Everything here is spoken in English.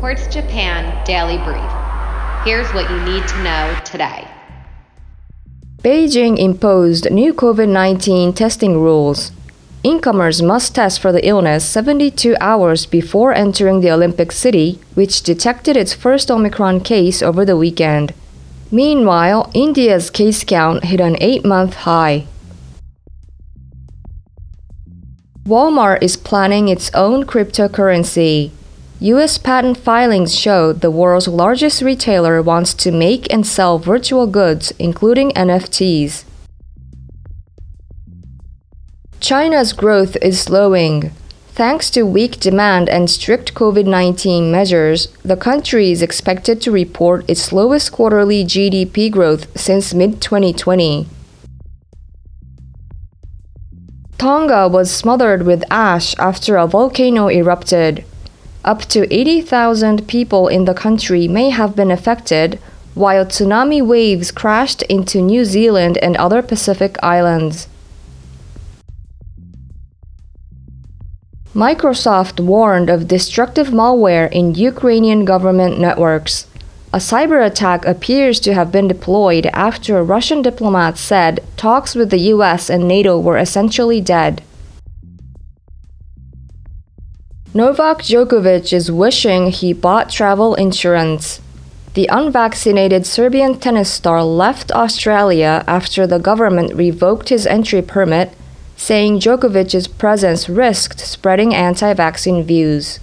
Quartz Japan Daily Brief. Here's what you need to know today. Beijing imposed new COVID 19 testing rules. Incomers must test for the illness 72 hours before entering the Olympic City, which detected its first Omicron case over the weekend. Meanwhile, India's case count hit an eight month high. Walmart is planning its own cryptocurrency. U.S. patent filings show the world's largest retailer wants to make and sell virtual goods, including NFTs. China's growth is slowing. Thanks to weak demand and strict COVID 19 measures, the country is expected to report its slowest quarterly GDP growth since mid 2020. Tonga was smothered with ash after a volcano erupted. Up to 80,000 people in the country may have been affected, while tsunami waves crashed into New Zealand and other Pacific islands. Microsoft warned of destructive malware in Ukrainian government networks. A cyber attack appears to have been deployed after a Russian diplomat said talks with the US and NATO were essentially dead. Novak Djokovic is wishing he bought travel insurance. The unvaccinated Serbian tennis star left Australia after the government revoked his entry permit, saying Djokovic's presence risked spreading anti vaccine views.